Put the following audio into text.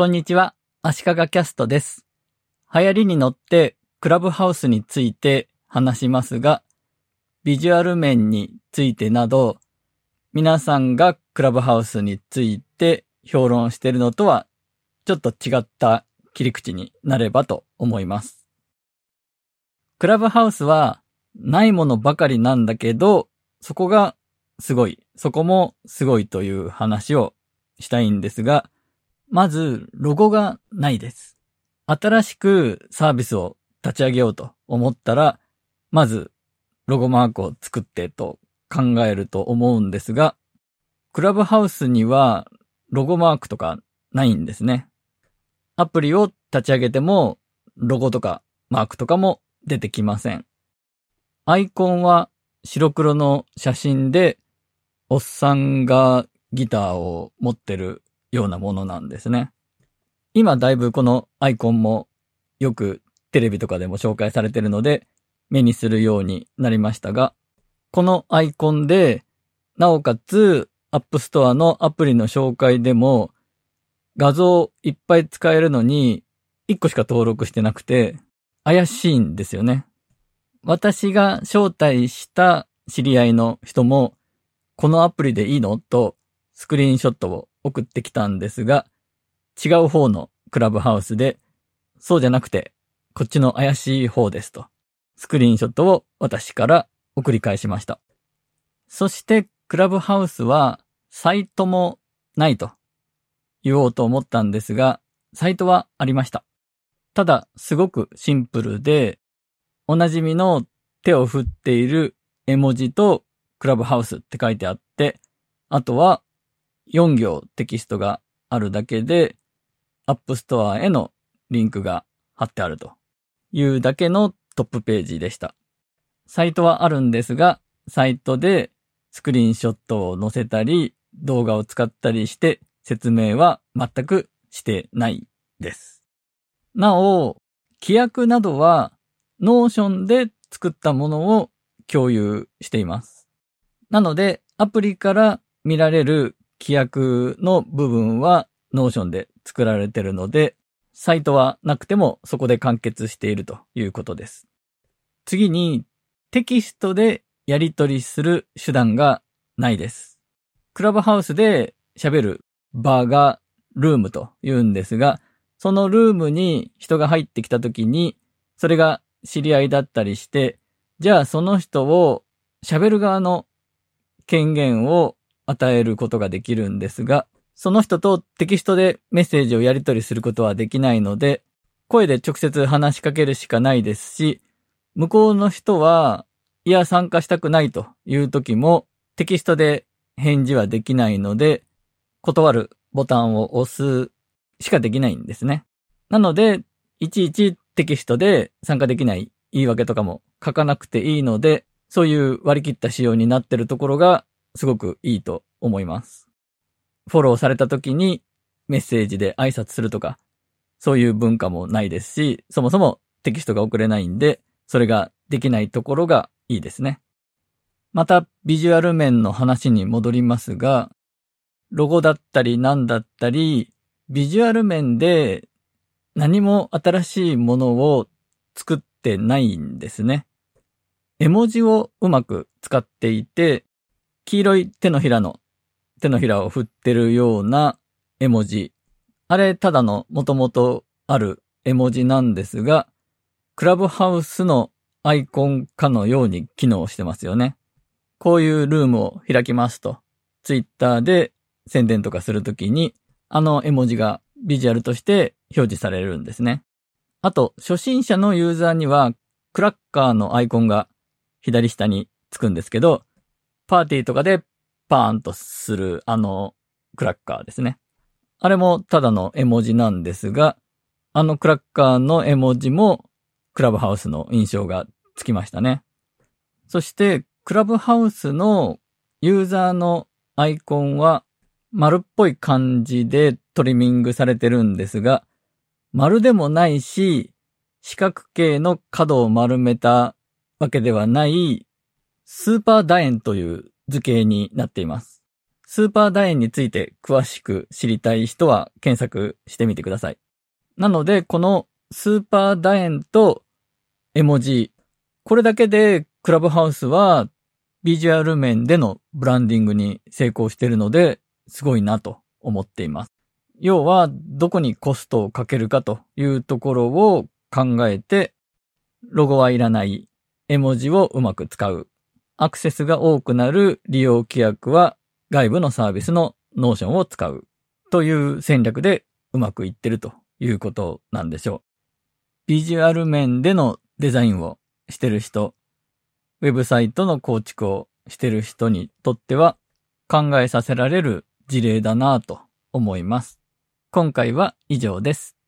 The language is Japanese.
こんにちは、足利キャストです。流行りに乗ってクラブハウスについて話しますが、ビジュアル面についてなど、皆さんがクラブハウスについて評論しているのとは、ちょっと違った切り口になればと思います。クラブハウスはないものばかりなんだけど、そこがすごい、そこもすごいという話をしたいんですが、まず、ロゴがないです。新しくサービスを立ち上げようと思ったら、まず、ロゴマークを作ってと考えると思うんですが、クラブハウスにはロゴマークとかないんですね。アプリを立ち上げても、ロゴとかマークとかも出てきません。アイコンは白黒の写真で、おっさんがギターを持ってるようなものなんですね。今だいぶこのアイコンもよくテレビとかでも紹介されてるので目にするようになりましたが、このアイコンで、なおかつ App Store のアプリの紹介でも画像いっぱい使えるのに1個しか登録してなくて怪しいんですよね。私が招待した知り合いの人もこのアプリでいいの？とスクリーンショットを送ってきたんですが、違う方のクラブハウスで、そうじゃなくて、こっちの怪しい方ですと、スクリーンショットを私から送り返しました。そして、クラブハウスは、サイトもないと言おうと思ったんですが、サイトはありました。ただ、すごくシンプルで、おなじみの手を振っている絵文字とクラブハウスって書いてあって、あとは4行テキストがあるだけで、App Store へのリンクが貼ってあるというだけのトップページでした。サイトはあるんですが、サイトでスクリーンショットを載せたり、動画を使ったりして説明は全くしてないです。なお、規約などは Notion で作ったものを共有しています。なので、アプリから見られる規約の部分は Notion で作られているので、サイトはなくてもそこで完結しているということです。次に、テキストでやり取りする手段がないです。クラブハウスで喋る場がルームと言うんですが、そのルームに人が入ってきた時に、それが知り合いだったりして、じゃあその人を喋る側の権限を与えることができるんですが、その人とテキストでメッセージをやり取りすることはできないので、声で直接話しかけるしかないですし、向こうの人は、いや参加したくないという時もテキストで返事はできないので、断るボタンを押すしかできないんですね。なので、いちいちテキストで参加できない言い訳とかも書かなくていいので、そういう割り切った仕様になってるところがすごくいいと思います。フォローされた時にメッセージで挨拶するとか、そういう文化もないですし、そもそもテキストが送れないんで、それができないところがいいですね。また、ビジュアル面の話に戻りますが、ロゴだったり何だったり、ビジュアル面で何も新しいものを作ってないんですね。絵文字をうまく使っていて、黄色い手のひらの手のひらを振ってるような絵文字。あれ、ただの元々ある絵文字なんですが、クラブハウスのアイコンかのように機能してますよね。こういうルームを開きますと、ツイッターで宣伝とかするときに、あの絵文字がビジュアルとして表示されるんですね。あと、初心者のユーザーには、クラッカーのアイコンが左下につくんですけど、パーティーとかでパーンとするあのクラッカーですね。あれもただの絵文字なんですが、あのクラッカーの絵文字もクラブハウスの印象がつきましたね。そして、クラブハウスのユーザーのアイコンは丸っぽい感じでトリミングされてるんですが、丸でもないし、四角形の角を丸めたわけではない、スーパー楕円という図形になっています。スーパー楕円について詳しく知りたい人は検索してみてください。なので、このスーパー楕円と絵文字、これだけでクラブハウスはビジュアル面でのブランディングに成功しているので、すごいなと思っています。要は、どこにコストをかけるかというところを考えて、ロゴはいらない絵文字をうまく使う。アクセスが多くなる利用規約は外部のサービスの Notion を使うという戦略でうまくいってるということなんでしょう。ビジュアル面でのデザインをしてる人、ウェブサイトの構築をしてる人にとっては考えさせられる事例だなぁと思います。今回は以上です。